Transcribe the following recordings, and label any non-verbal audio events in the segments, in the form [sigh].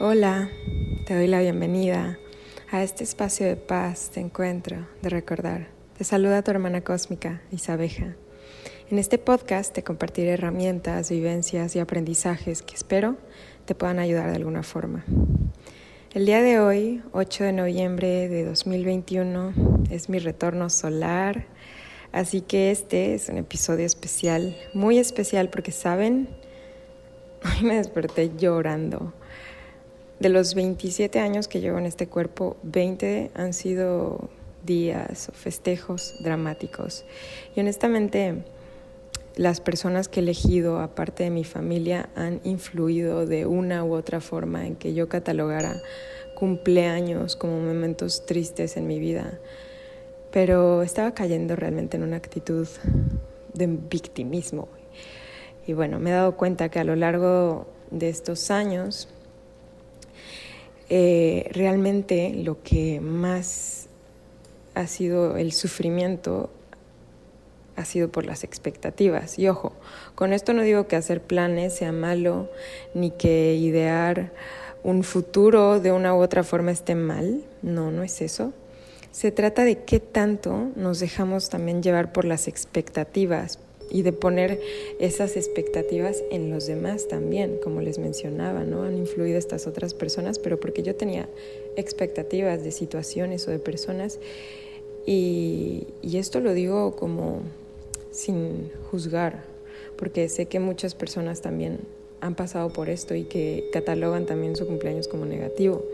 Hola, te doy la bienvenida a este espacio de paz, de encuentro, de recordar. Te saluda tu hermana cósmica, Isabeja. En este podcast te compartiré herramientas, vivencias y aprendizajes que espero te puedan ayudar de alguna forma. El día de hoy, 8 de noviembre de 2021, es mi retorno solar, así que este es un episodio especial, muy especial porque, ¿saben? [laughs] Hoy me desperté llorando de los 27 años que llevo en este cuerpo, 20 han sido días o festejos dramáticos. Y honestamente, las personas que he elegido, aparte de mi familia, han influido de una u otra forma en que yo catalogara cumpleaños como momentos tristes en mi vida. Pero estaba cayendo realmente en una actitud de victimismo. Y bueno, me he dado cuenta que a lo largo de estos años, eh, realmente lo que más ha sido el sufrimiento ha sido por las expectativas. Y ojo, con esto no digo que hacer planes sea malo, ni que idear un futuro de una u otra forma esté mal. No, no es eso. Se trata de qué tanto nos dejamos también llevar por las expectativas, y de poner esas expectativas en los demás también, como les mencionaba, ¿no? Han influido estas otras personas, pero porque yo tenía expectativas de situaciones o de personas y, y esto lo digo como sin juzgar, porque sé que muchas personas también han pasado por esto y que catalogan también su cumpleaños como negativo.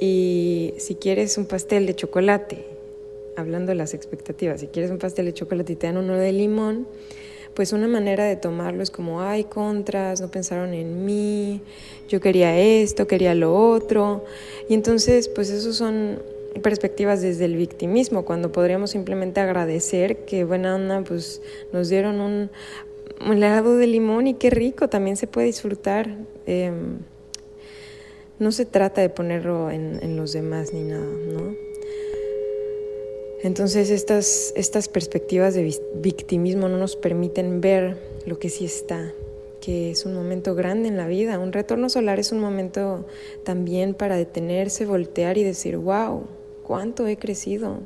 Y si quieres un pastel de chocolate hablando de las expectativas, si quieres un pastel de chocolate y te dan uno de limón, pues una manera de tomarlo es como, hay contras, no pensaron en mí, yo quería esto, quería lo otro. Y entonces, pues esos son perspectivas desde el victimismo, cuando podríamos simplemente agradecer que, buena onda, pues nos dieron un, helado de limón y qué rico, también se puede disfrutar. Em, no se trata de ponerlo en, en los demás ni nada, ¿no? Entonces estas, estas perspectivas de victimismo no nos permiten ver lo que sí está, que es un momento grande en la vida. Un retorno solar es un momento también para detenerse, voltear y decir, wow, cuánto he crecido.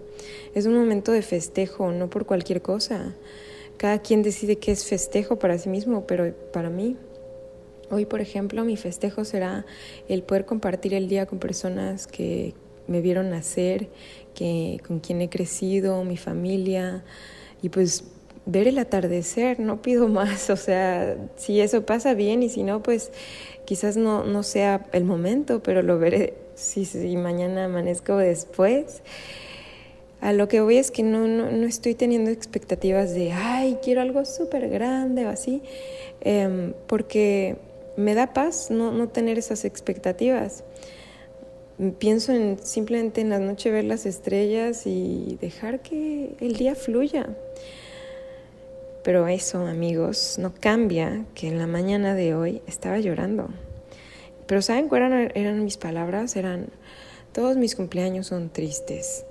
Es un momento de festejo, no por cualquier cosa. Cada quien decide qué es festejo para sí mismo, pero para mí, hoy por ejemplo, mi festejo será el poder compartir el día con personas que me vieron nacer, que, con quien he crecido, mi familia, y pues ver el atardecer, no pido más, [laughs] o sea, si eso pasa bien y si no, pues quizás no, no sea el momento, pero lo veré si, si mañana amanezco después. A lo que voy es que no, no, no estoy teniendo expectativas de, ay, quiero algo súper grande o así, em, porque me da paz no, no tener esas expectativas pienso en simplemente en la noche ver las estrellas y dejar que el día fluya. Pero eso, amigos, no cambia que en la mañana de hoy estaba llorando. Pero ¿saben cuáles eran, mis palabras? Eran, todos mis cumpleaños son tristes.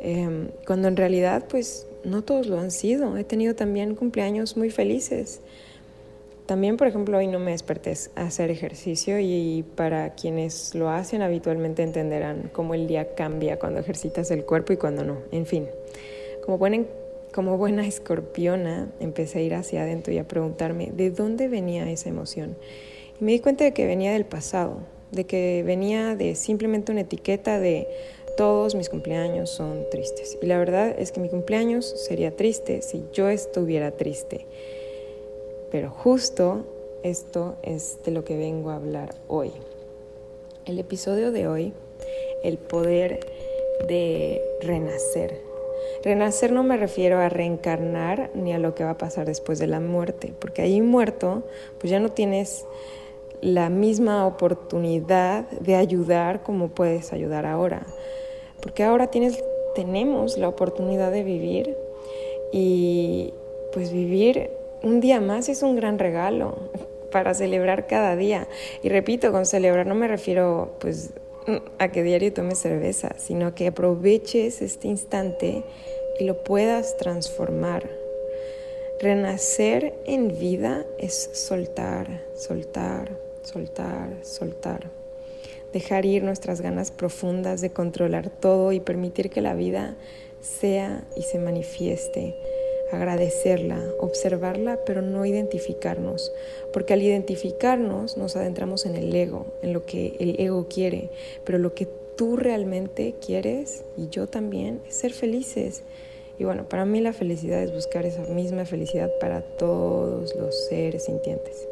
Em, cuando en realidad, pues, no todos lo han sido. He tenido también cumpleaños muy felices. También, por ejemplo, hoy no me desperté a hacer ejercicio y para quienes lo hacen habitualmente entenderán cómo el día cambia cuando ejercitas el cuerpo y cuando no. En fin, como buena, como [laughs] escorpiona empecé a ir hacia adentro y a preguntarme de dónde venía esa emoción. Y me di cuenta de que venía del pasado, de que venía de simplemente una etiqueta de todos mis cumpleaños son tristes. Y la verdad es que mi cumpleaños sería triste si yo estuviera triste. Pero justo esto es de lo que vengo a hablar hoy. El episodio de hoy, el poder de renacer. Renacer no me refiero a reencarnar ni a lo que va a pasar después de la muerte, porque ahí muerto, pues ya no tienes la misma oportunidad de ayudar como puedes ayudar ahora. Porque ahora tienes, tenemos la oportunidad de vivir y pues vivir un día más es un gran regalo para celebrar cada día. Y repito, con celebrar no me refiero pues a que diario tomes cerveza, sino que aproveches este instante y lo puedas transformar. Renacer en vida es soltar, soltar, soltar, soltar. dejar ir nuestras ganas profundas de controlar todo y permitir que la vida sea y se manifieste, agradecerla, observarla, pero no identificarnos, porque al identificarnos nos adentramos en el ego, en lo que el ego quiere, pero lo que tú realmente quieres y yo también es ser felices. Y bueno, para mí la felicidad es buscar esa misma felicidad para todos los seres sintientes.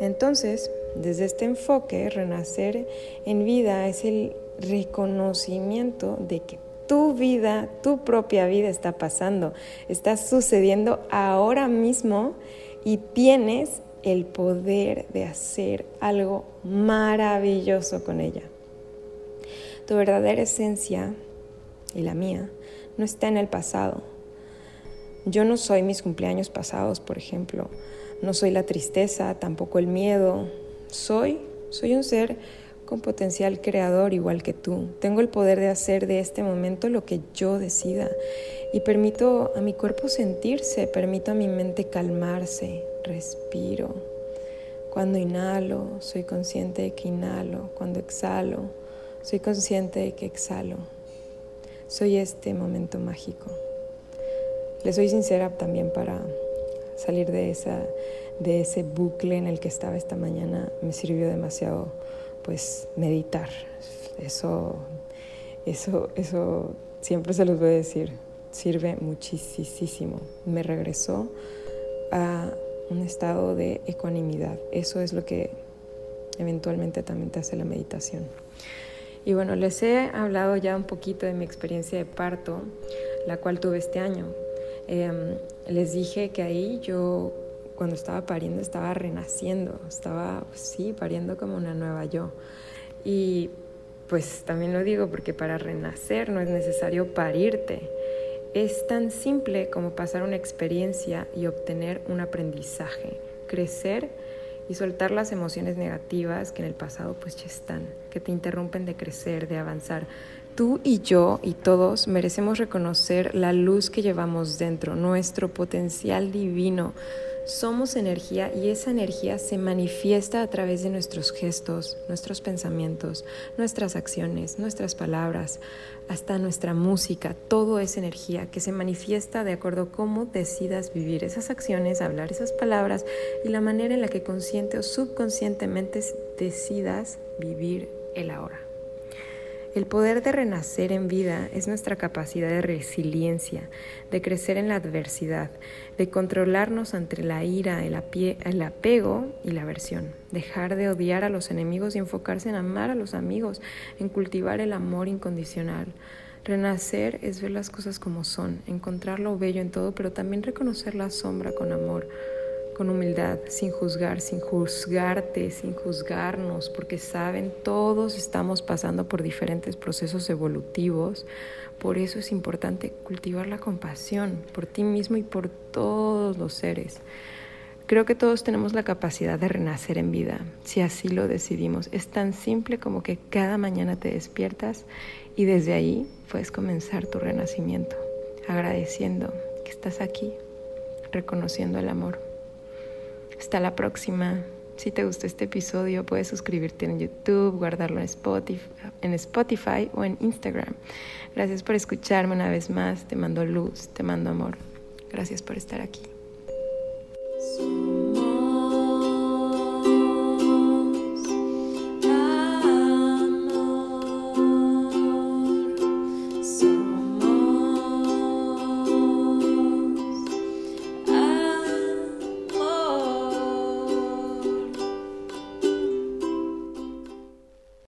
Entonces, desde este enfoque, renacer en vida es el reconocimiento de que tu vida, tu propia vida está pasando, está sucediendo ahora mismo y tienes el poder de hacer algo maravilloso con ella. Tu verdadera esencia y la mía no está en el pasado. Yo no soy mis cumpleaños pasados, por ejemplo. No soy la tristeza, tampoco el miedo. Soy, soy un ser con potencial creador igual que tú. Tengo el poder de hacer de este momento lo que yo decida y permito a mi cuerpo sentirse, permito a mi mente calmarse, respiro. Cuando inhalo, soy consciente de que inhalo. Cuando exhalo, soy consciente de que exhalo. Soy este momento mágico. Le soy sincera también para salir de, esa, de ese bucle en el que estaba esta mañana. Me sirvió demasiado pues meditar. Eso, eso, eso siempre se los voy a decir, sirve muchísimo. Me regresó a un estado de ecuanimidad. Eso es lo que eventualmente también te hace la meditación. Y bueno, les he hablado ya un poquito de mi experiencia de parto, la cual tuve este año. Em, les dije que ahí yo cuando estaba pariendo estaba renaciendo, estaba, sí, pariendo como una nueva yo. Y pues también lo digo porque para renacer no es necesario parirte. Es tan simple como pasar una experiencia y obtener un aprendizaje, crecer y soltar las emociones negativas que en el pasado pues ya están, que te interrumpen de crecer, de avanzar. Tú y yo y todos merecemos reconocer la luz que llevamos dentro, nuestro potencial divino, somos energía y esa energía se manifiesta a través de nuestros gestos, nuestros pensamientos, nuestras acciones, nuestras palabras, hasta nuestra música. Todo es energía que se manifiesta de acuerdo a cómo decidas vivir esas acciones, hablar esas palabras y la manera en la que consciente o subconscientemente decidas vivir el ahora. El poder de renacer en vida es nuestra capacidad de resiliencia, de crecer en la adversidad, de controlarnos ante la ira, el, apego y la aversión, dejar de odiar a los enemigos y enfocarse en amar a los amigos, en cultivar el amor incondicional. Renacer es ver las cosas como son, encontrar lo bello en todo, pero también reconocer la sombra con amor con humildad, sin juzgar, sin juzgarte, sin juzgarnos, porque saben, todos estamos pasando por diferentes procesos evolutivos. Por eso es importante cultivar la compasión por ti mismo y por todos los seres. Creo que todos tenemos la capacidad de renacer en vida, si así lo decidimos. Es tan simple como que cada mañana te despiertas y desde ahí puedes comenzar tu renacimiento, agradeciendo que estás aquí, reconociendo el amor. Hasta la próxima. Si te gustó este episodio, puedes suscribirte en YouTube, guardarlo en Spotify, en Spotify o en Instagram. Gracias por escucharme una vez más. Te mando luz, te mando amor. Gracias por estar aquí.